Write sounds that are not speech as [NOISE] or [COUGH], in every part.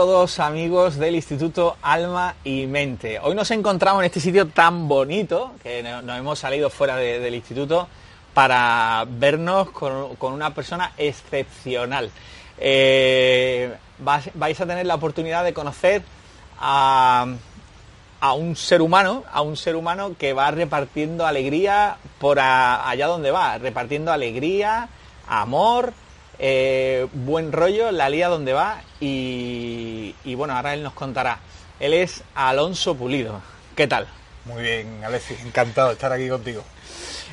todos amigos del Instituto Alma y Mente. Hoy nos encontramos en este sitio tan bonito que no- nos hemos salido fuera de- del instituto para vernos con, una persona excepcional. Eh, vais a tener la oportunidad de conocer a, un ser humano, a un ser humano que va repartiendo alegría por allá donde va, repartiendo alegría, amor, eh, buen rollo, la lía donde va y, y bueno, ahora él nos contará. Él es Alonso Pulido. ¿Qué tal? Muy bien, Alexis, encantado de estar aquí contigo.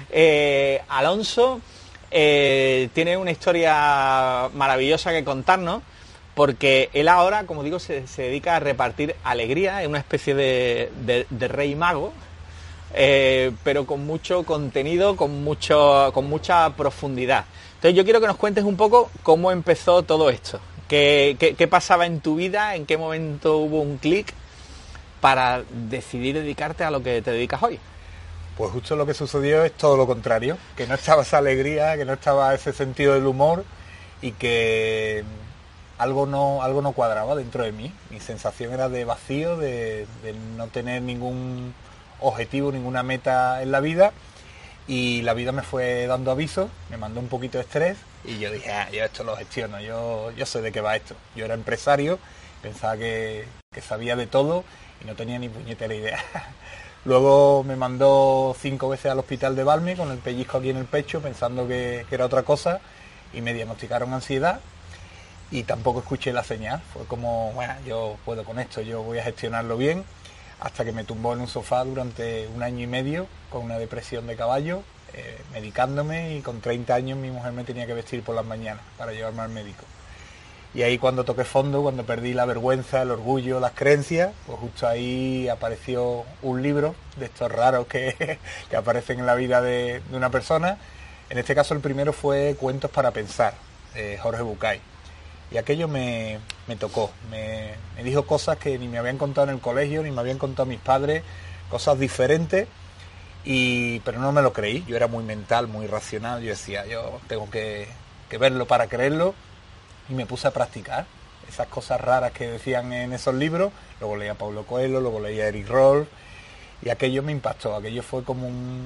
Eh, Alonso eh, tiene una historia maravillosa que contarnos porque él ahora, como digo, se, se dedica a repartir alegría, es una especie de, de- de rey mago, eh, pero con mucho contenido, con, mucho, con mucha profundidad. Entonces yo quiero que nos cuentes un poco cómo empezó todo esto, qué, pasaba en tu vida, en qué momento hubo un clic para decidir dedicarte a lo que te dedicas hoy. Pues justo lo que sucedió es todo lo contrario, que no estaba esa alegría, que no estaba ese sentido del humor y que algo no, algo no cuadraba dentro de mí. Mi sensación era de vacío, de no tener ningún objetivo, ninguna meta en la vida y la vida me fue dando avisos, me mandó un poquito de estrés y yo dije, ah, yo esto lo gestiono, yo, yo sé de qué va esto. Yo era empresario, pensaba que, que sabía de todo y no tenía ni puñetera idea. [LAUGHS] Luego me mandó cinco veces al hospital de Balme con el pellizco aquí en el pecho pensando que, que era otra cosa y me diagnosticaron ansiedad y tampoco escuché la señal. Fue como, bueno, yo puedo con esto, yo voy a gestionarlo bien, hasta que me tumbó en un sofá durante un año y medio con una depresión de caballo, eh, medicándome y con 30 años mi mujer me tenía que vestir por las mañanas para llevarme al médico. Y ahí cuando toqué fondo, cuando perdí la vergüenza, el orgullo, las creencias, pues justo ahí apareció un libro de estos raros que, [LAUGHS] que aparecen en la vida de, de una persona. En este caso el primero fue Cuentos para Pensar, de Jorge Bucay. Y aquello me, me tocó, me, me dijo cosas que ni me habían contado en el colegio, ni me habían contado mis padres, cosas diferentes, y, pero no me lo creí. Yo era muy mental, muy racional, yo decía, yo tengo que, que verlo para creerlo, y me puse a practicar esas cosas raras que decían en esos libros. Luego leía Pablo Coelho, luego leía a Eric Roll y aquello me impactó. Aquello fue como un,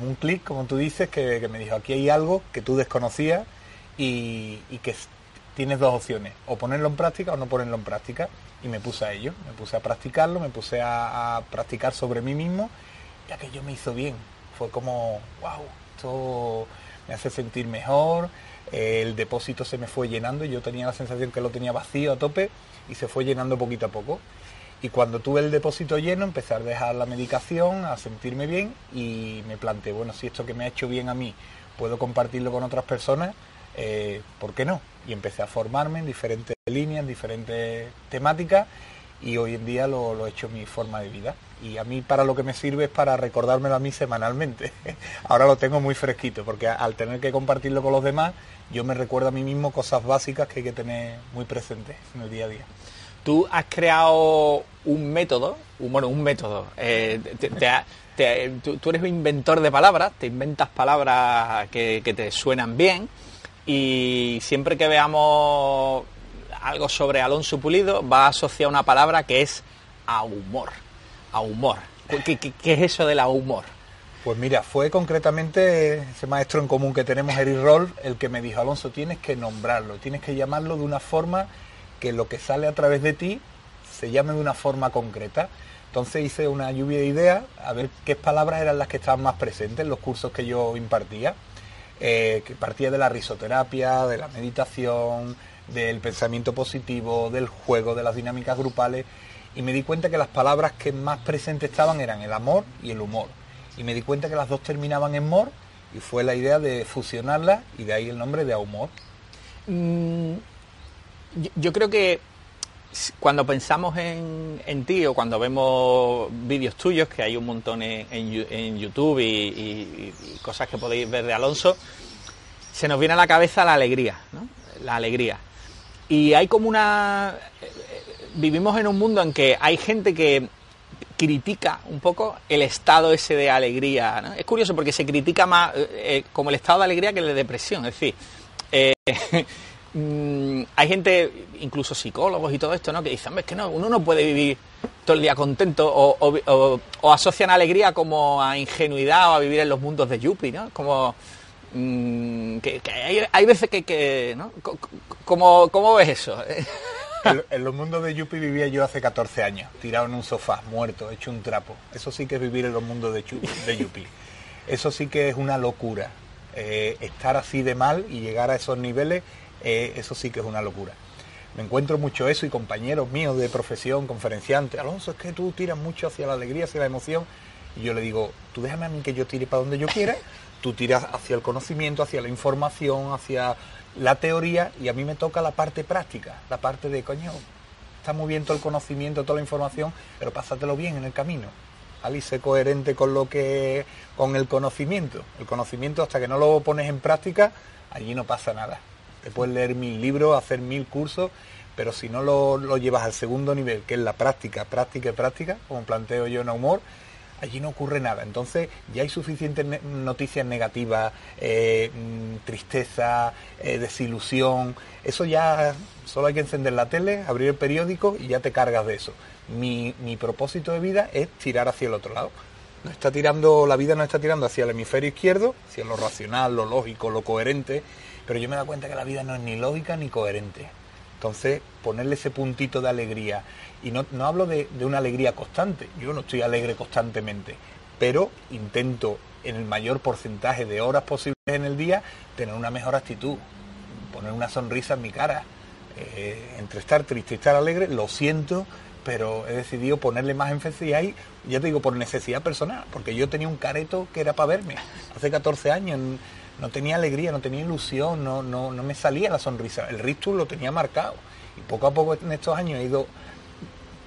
un clic, como tú dices, que, que me dijo, aquí hay algo que tú desconocías y, y que tienes dos opciones, o ponerlo en práctica o no ponerlo en práctica. Y me puse a ello, me puse a practicarlo, me puse a, practicar sobre mí mismo y aquello me hizo bien. Fue como, wow, esto me hace sentir mejor, eh, el depósito se me fue llenando, yo tenía la sensación que lo tenía vacío a tope y se fue llenando poquito a poco. Y cuando tuve el depósito lleno, empecé a dejar la medicación, a sentirme bien y me planteé, bueno, si esto que me ha hecho bien a mí puedo compartirlo con otras personas, eh, ¿por qué no? Y empecé a formarme en diferentes líneas, en diferentes temáticas y hoy en día lo, lo he hecho mi forma de vida. Y a mí para lo que me sirve es para recordármelo a mí semanalmente. [LAUGHS] Ahora lo tengo muy fresquito porque al tener que compartirlo con los demás, yo me recuerdo a mí mismo cosas básicas que hay que tener muy presentes en el día a día. Tú has creado un método, un, bueno, un método. eh, tú, eres un inventor de palabras, te inventas palabras que te suenan bien y siempre que veamos algo sobre Alonso Pulido va asociado una palabra que es a humor. A humor. ¿Qué, es eso del a humor? Pues mira, fue concretamente ese maestro en común que tenemos, Eric Roll, el que me dijo, Alonso, tienes que nombrarlo, tienes que llamarlo de una forma que lo que sale a través de ti se llame de una forma concreta. Entonces hice una lluvia de ideas a ver qué palabras eran las que estaban más presentes en los cursos que yo impartía, eh, que partía de la risoterapia, de la meditación, del pensamiento positivo, del juego, de las dinámicas grupales. y me di cuenta que las palabras que más presentes estaban eran el amor y el humor. Y me di cuenta que las dos terminaban en mor y fue la idea de fusionarlas y de ahí el nombre de humor. Mm, yo, creo que cuando pensamos en, ti o cuando vemos vídeos tuyos, que hay un montón en, YouTube y, cosas que podéis ver de Alonso, se nos viene a la cabeza la alegría, ¿no? La alegría. Y hay como una... Vivimos en un mundo en que hay gente que critica un poco el estado ese de alegría. Es curioso porque se critica más eh, eh, como el estado de alegría que el de depresión. Es decir, eh, [LAUGHS] mm, hay gente, incluso psicólogos y todo esto, ¿no? que dicen, es que no, uno no puede vivir todo el día contento o, asocian alegría como a ingenuidad o a vivir en los mundos de Yuppie, ¿no? Como mm, que, hay, veces que, ¿no? ¿Cómo, ¿Cómo ves eso? [LAUGHS] en, los mundos de Yuppie vivía yo hace 14 años, tirado en un sofá, muerto, hecho un trapo. Eso sí que es vivir en los mundos de, Yuppie. Eso sí que es una locura. Eh, estar así de mal y llegar a esos niveles, eh, eso sí que es una locura. Me encuentro mucho eso y compañeros míos de profesión, conferenciantes, Alonso, es que tú tiras mucho hacia la alegría, hacia la emoción. Y yo le digo, tú déjame a mí que yo tire para donde yo quiera, tú tiras hacia el conocimiento, hacia la información, hacia la teoría y a mí me toca la parte práctica, la parte de, coño, está muy bien todo el conocimiento, toda la información, pero pásatelo bien en el camino. Ali, sé coherente con lo que, con el conocimiento. El conocimiento hasta que no lo pones en práctica, allí no pasa nada. Te puedes leer mil libros, hacer mil cursos, pero si no lo, lo llevas al segundo nivel, que es la práctica, práctica y práctica, como planteo yo en Humor, allí no ocurre nada. Entonces ya hay suficientes noticias negativas, eh, mm, tristeza, eh, desilusión. Eso ya solo hay que encender la tele, abrir el periódico y ya te cargas de eso. Mi, mi propósito de vida es tirar hacia el otro lado. No está tirando, la vida no está tirando hacia el hemisferio izquierdo, hacia lo racional, lo lógico, lo coherente, pero yo me da cuenta que la vida no es ni lógica ni coherente. Entonces, ponerle ese puntito de alegría, y no, no hablo de, una alegría constante, yo no estoy alegre constantemente, pero intento en el mayor porcentaje de horas posibles en el día tener una mejor actitud, poner una sonrisa en mi cara. Eh, entre estar triste y estar alegre, lo siento, pero he decidido ponerle más énfasis ahí, ya te digo, por necesidad personal, porque yo tenía un careto que era para verme. Hace 14 años no tenía alegría, no tenía ilusión, no, no, no me salía la sonrisa. El rictus lo tenía marcado. Y poco a poco en estos años he ido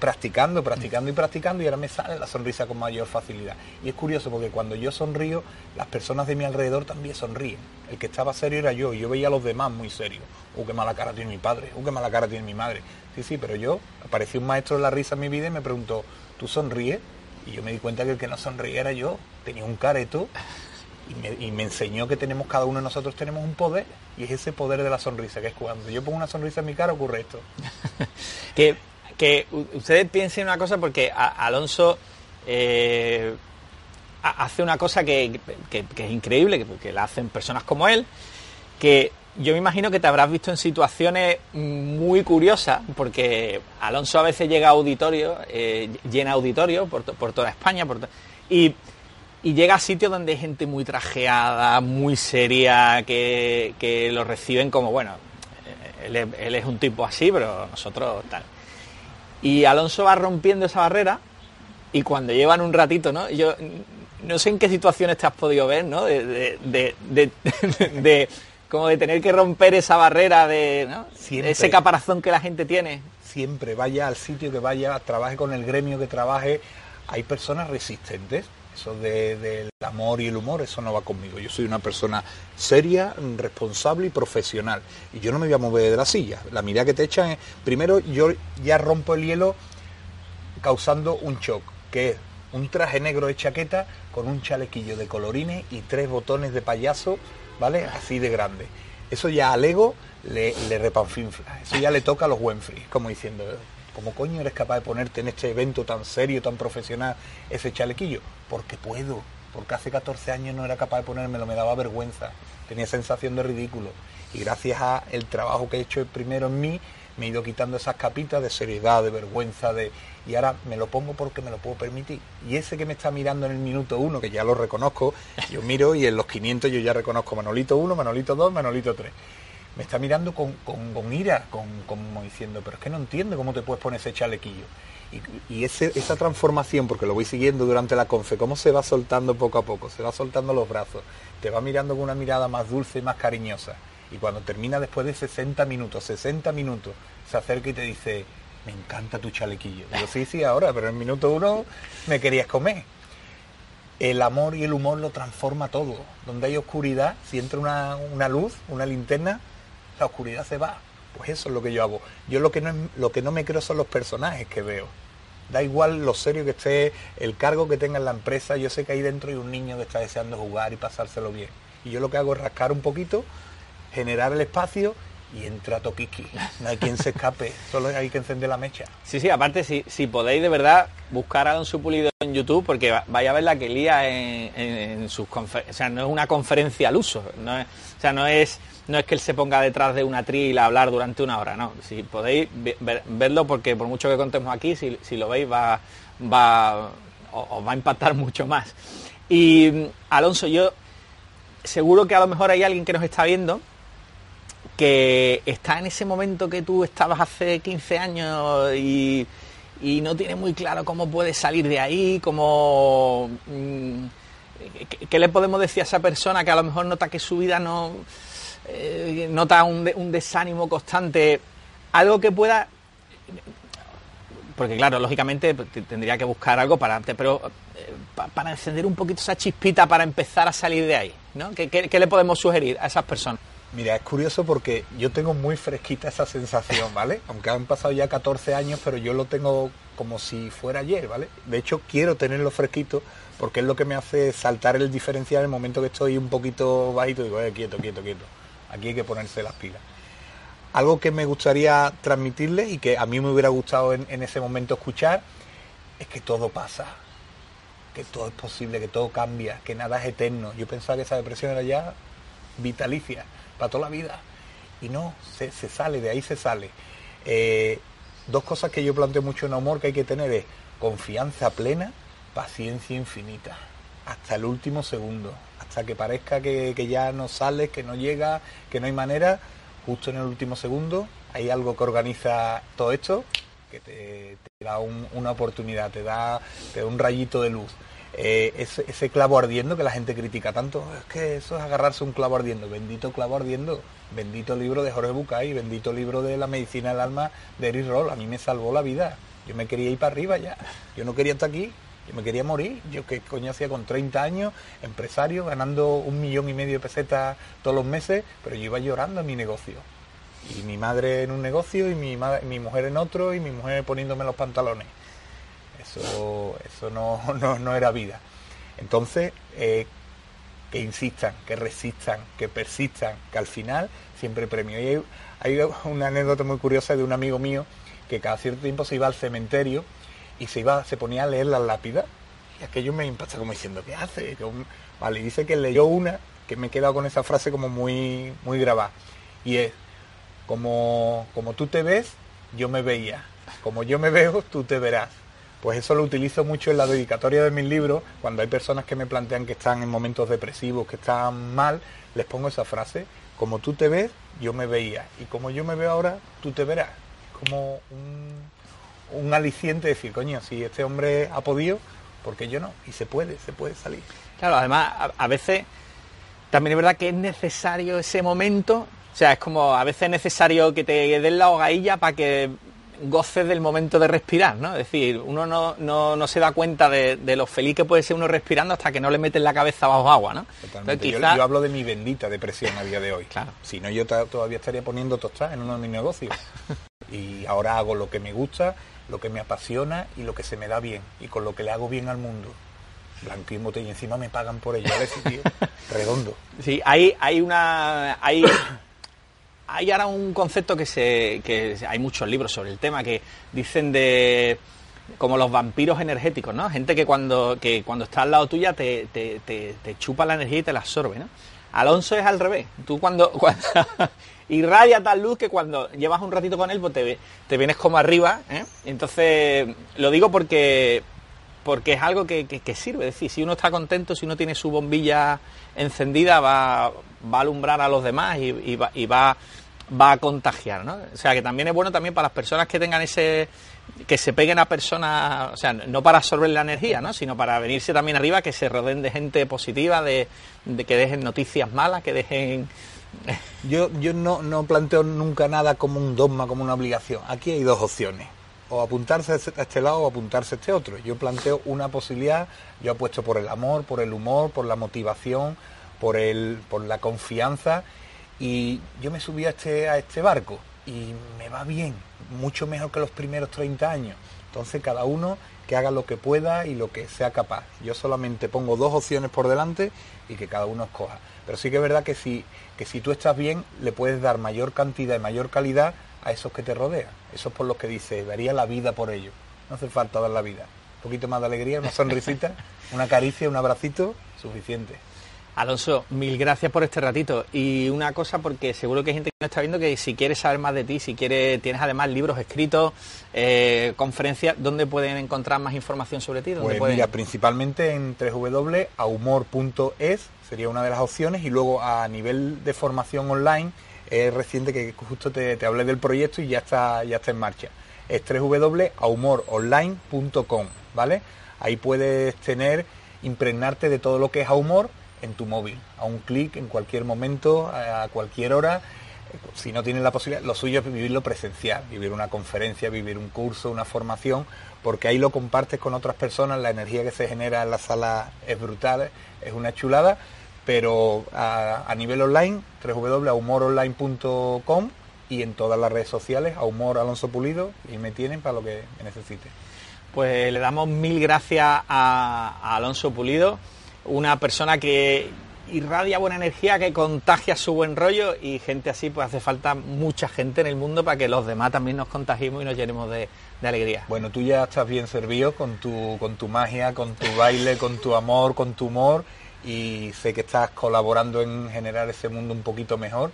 practicando, practicando y practicando y ahora me sale la sonrisa con mayor facilidad. Y es curioso porque cuando yo sonrío, las personas de mi alrededor también sonríen. El que estaba serio era yo y yo veía a los demás muy serios. ¡Uh, qué mala cara tiene mi padre! ¡Uh, qué mala cara tiene mi madre! Sí, sí, pero yo, apareció un maestro de la risa en mi vida y me preguntó, ¿tú sonríes? Y yo me di cuenta que el que no sonríe era yo. Tenía un careto y me, enseñó que tenemos, cada uno de nosotros tenemos un poder, y es ese poder de la sonrisa, que es cuando yo pongo una sonrisa en mi cara ocurre esto. [LAUGHS] que que ustedes piensen una cosa porque Alonso eh, hace una cosa que, es increíble, que, la hacen personas como él, que yo me imagino que te habrás visto en situaciones muy curiosas, porque Alonso a veces llega a auditorio, eh, llena auditorio por, toda España, y, llega a sitios donde hay gente muy trajeada, muy seria, que, lo reciben como, bueno, él, él es un tipo así, pero nosotros tal. Y Alonso va rompiendo esa barrera y cuando llevan un ratito, ¿no? Yo no sé en qué situaciones te has podido ver, ¿no? De, de, [LAUGHS] como de tener que romper esa barrera de ese caparazón que la gente tiene. Siempre, vaya al sitio que vaya, trabaje con el gremio que trabaje, hay personas resistentes. Eso del amor y el humor, eso no va conmigo. Yo soy una persona seria, responsable y profesional. Y yo no me voy a mover de la silla. La mirada que te echan es, primero yo ya rompo el hielo causando un shock, que es un traje negro de chaqueta con un chalequillo de colorines y tres botones de payaso, ¿vale? Así de grande. Eso ya al ego le, le repanfinfla. Eso ya le toca a los Wenfrey, como diciendo, ¿Cómo coño eres capaz de ponerte en este evento tan serio, tan profesional, ese chalequillo? Porque puedo, porque hace 14 años no era capaz de ponérmelo, me daba vergüenza, tenía sensación de ridículo. Y gracias a el trabajo que he hecho primero en mí, me he ido quitando esas capitas de seriedad, de vergüenza, de y ahora me lo pongo porque me lo puedo permitir. Y ese que me está mirando en el minuto uno, que ya lo reconozco, yo miro y en los 500 yo ya reconozco Manolito 1, Manolito 2, Manolito 3 me está mirando con, ira, con, como diciendo, pero es que no entiendo cómo te puedes poner ese chalequillo. Y, ese- esa transformación, porque lo voy siguiendo durante la confe, cómo se va soltando poco a poco, se va soltando los brazos, te va mirando con una mirada más dulce y más cariñosa. Y cuando termina después de 60 minutos, 60 minutos, se acerca y te dice, me encanta tu chalequillo. Digo, sí, sí, ahora, pero en minuto uno me querías comer. El amor y el humor lo transforma todo. Donde hay oscuridad, si entra una luz, una linterna, la oscuridad se va. Pues eso es lo que yo hago. Yo lo que no, lo que no me creo son los personajes que veo. Da igual lo serio que esté, el cargo que tenga en la empresa, yo sé que ahí dentro hay un niño que está deseando jugar y pasárselo bien. Y yo lo que hago es rascar un poquito, generar el espacio y entra Toquiqui. No hay quien se escape, [LAUGHS] solo hay que encender la mecha. Sí, sí, aparte, si, si podéis de verdad buscar a Don Supulido en YouTube, porque va- vaya a ver la que lía en, en- sus conferencias. O sea, no es una conferencia al uso. O sea, no es, no es que él se ponga detrás de una tril a hablar durante una hora, no. Si podéis ve- ver- verlo, porque por mucho que contemos aquí, si, si lo veis, va, va, os va a impactar [LAUGHS] mucho más. Y mm, Alonso, yo seguro que a lo mejor hay alguien que nos está viendo que está en ese momento que tú estabas hace 15 años y, y no tiene muy claro cómo puede salir de ahí, cómo... mm, ¿qué, le podemos decir a esa persona que a lo mejor nota que su vida no... eh, nota un, un desánimo constante? Algo que pueda... Porque claro, lógicamente pues, te- tendría que buscar algo para... Pero eh, pa- para encender un poquito esa chispita para empezar a salir de ahí, ¿no? ¿Qué, qué- qué le podemos sugerir a esas personas? Mira, es curioso porque yo tengo muy fresquita esa sensación, [LAUGHS] ¿vale? Aunque han pasado ya 14 años, pero yo lo tengo como si fuera ayer, ¿vale? De hecho, quiero tenerlo fresquito porque es lo que me hace saltar el diferencial en el momento que estoy un poquito bajito. Digo, eh, quieto, quieto, quieto. Aquí hay que ponerse las pilas. Algo que me gustaría transmitirles y que a mí me hubiera gustado en, en ese momento escuchar es que todo pasa, que todo es posible, que todo cambia, que nada es eterno. Yo pensaba que esa depresión era ya vitalicia, para toda la vida. Y no, se, se sale, de ahí se sale. Eh, dos cosas que yo planteo mucho en amor que hay que tener es confianza plena, paciencia infinita, hasta el último segundo, hasta que parezca que, que ya no sales, que no llega, que no hay manera, justo en el último segundo hay algo que organiza todo esto que te, da un- una oportunidad, te da, te da un rayito de luz. Eh, ese, ese clavo ardiendo que la gente critica tanto, es que eso es agarrarse un clavo ardiendo, bendito clavo ardiendo, bendito libro de Jorge Bucay, bendito libro de la medicina del alma de Eric Roll, a mí me salvó la vida, yo me quería ir para arriba ya, yo no quería estar aquí, yo me quería morir, yo qué coño hacía con 30 años, empresario, ganando un millón y medio de pesetas todos los meses, pero yo iba llorando en mi negocio. Y mi madre en un negocio y mi, ma- mi mujer en otro y mi mujer poniéndome los pantalones. Eso, eso no, [LAUGHS] no, no era vida. Entonces, eh, que insistan, que resistan, que persistan, que al final siempre premio. Y hay, una anécdota muy curiosa de un amigo mío que cada cierto tiempo se iba al cementerio y se iba, se ponía a leer las lápidas y aquello me impacta como diciendo, ¿qué hace? Vale, dice que leyó una que me he quedado con esa frase como muy, muy grabada. Y es, como, como tú te ves, yo me veía. Como yo me veo, tú te verás. Pues eso lo utilizo mucho en la dedicatoria de mis libros, cuando hay personas que me plantean que están en momentos depresivos, que están mal, les pongo esa frase, como tú te ves, yo me veía, y como yo me veo ahora, tú te verás. Como un, aliciente de decir, coño, si este hombre ha podido, ¿por qué yo no? Y se puede, se puede salir. Claro, además, a, a veces también es verdad que es necesario ese momento. O sea, es como a veces es necesario que te den la hogadilla para que goces del momento de respirar, ¿no? Es decir, uno no, no, no se da cuenta de, de lo feliz que puede ser uno respirando hasta que no le meten la cabeza bajo agua, ¿no? Totalmente. Yo- quizá- yo, hablo de mi bendita depresión a día de hoy. Claro. Si no, yo todavía estaría poniendo tostadas en uno de mis negocios. [LAUGHS] y ahora hago lo que me gusta, lo que me apasiona y lo que se me da bien. Y con lo que le hago bien al mundo. Blanco y botella. Y encima me pagan por ello. ¿vale? Sí, tío. [LAUGHS] Redondo. Sí, hay, hay una. Hay, hay ahora un concepto que se. que hay muchos libros sobre el tema que dicen de. como los vampiros energéticos, ¿no? Gente que cuando, que cuando está al lado tuya te, te, chupa la energía y te la absorbe, ¿no? Alonso es al revés. Tú cuando, [LAUGHS] cuando irradia tal luz que cuando llevas un ratito con él, pues te, te vienes como arriba, ¿eh? Entonces, lo digo porque porque es algo que, que- sirve. Es decir, si uno está contento, si uno tiene su bombilla encendida, va, va a alumbrar a los demás y va, va a contagiar, ¿no? O sea, que también es bueno también para las personas que tengan ese que se peguen a personas, o sea, no para absorber la energía, ¿no? sino para venirse también arriba, que se rodeen de gente positiva, de, que dejen noticias malas, que dejen... [LAUGHS] Yo, yo no, no planteo nunca nada como un dogma, como una obligación. Aquí hay dos opciones. O apuntarse a este lado o apuntarse a este otro. Yo planteo una posibilidad, yo apuesto por el amor, por el humor, por la motivación, por, el, por la confianza. Y yo me subí a este, a este barco y me va bien, mucho mejor que los primeros 30 años. Entonces cada uno que haga lo que pueda y lo que sea capaz. Yo solamente pongo dos opciones por delante y que cada uno escoja. Pero sí que es verdad que si, que si tú estás bien, le puedes dar mayor cantidad y mayor calidad a esos que te rodean. Eso es por lo que dice, daría la vida por ello. No hace falta dar la vida. Un poquito más de alegría, una sonrisita, [LAUGHS] una caricia, un abracito, suficiente. Alonso, mil gracias por este ratito. Y una cosa, porque seguro que hay gente que no está viendo que si quiere saber más de ti, si quiere, tienes además libros escritos, eh, conferencias, ¿dónde pueden encontrar más información sobre ti? pues mira, principalmente en www.ahumor.es sería una de las opciones y luego a nivel de formación online es reciente que justo te, te hablé del proyecto y ya está, ya está en marcha. Es www.ahumoronline.com, ¿vale? Ahí puedes tener, impregnarte de todo lo que es a humor en tu móvil, a un clic en cualquier momento, a cualquier hora. Si no tienes la posibilidad, lo suyo es vivirlo presencial, vivir una conferencia, vivir un curso, una formación, porque ahí lo compartes con otras personas, la energía que se genera en la sala es brutal, es una chulada, pero a, nivel online, www.humoronline.com y en todas las redes sociales, a Humor Alonso Pulido, y me tienen para lo que necesite. Pues le damos mil gracias a Alonso Pulido una persona que irradia buena energía, que contagia su buen rollo y gente así, pues hace falta mucha gente en el mundo para que los demás también nos contagiemos y nos llenemos de, alegría. Bueno, tú ya estás bien servido con tu, con tu magia, con tu baile, con tu amor, con tu humor y sé que estás colaborando en generar ese mundo un poquito mejor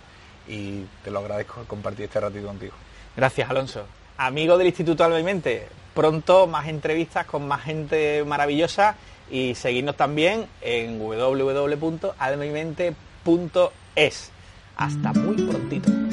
y te lo agradezco compartir este ratito contigo. Gracias, Alonso. Amigo del Instituto Alba y Mente, pronto más entrevistas con más gente maravillosa y seguirnos también en www.almaimente.es. Hasta muy prontito.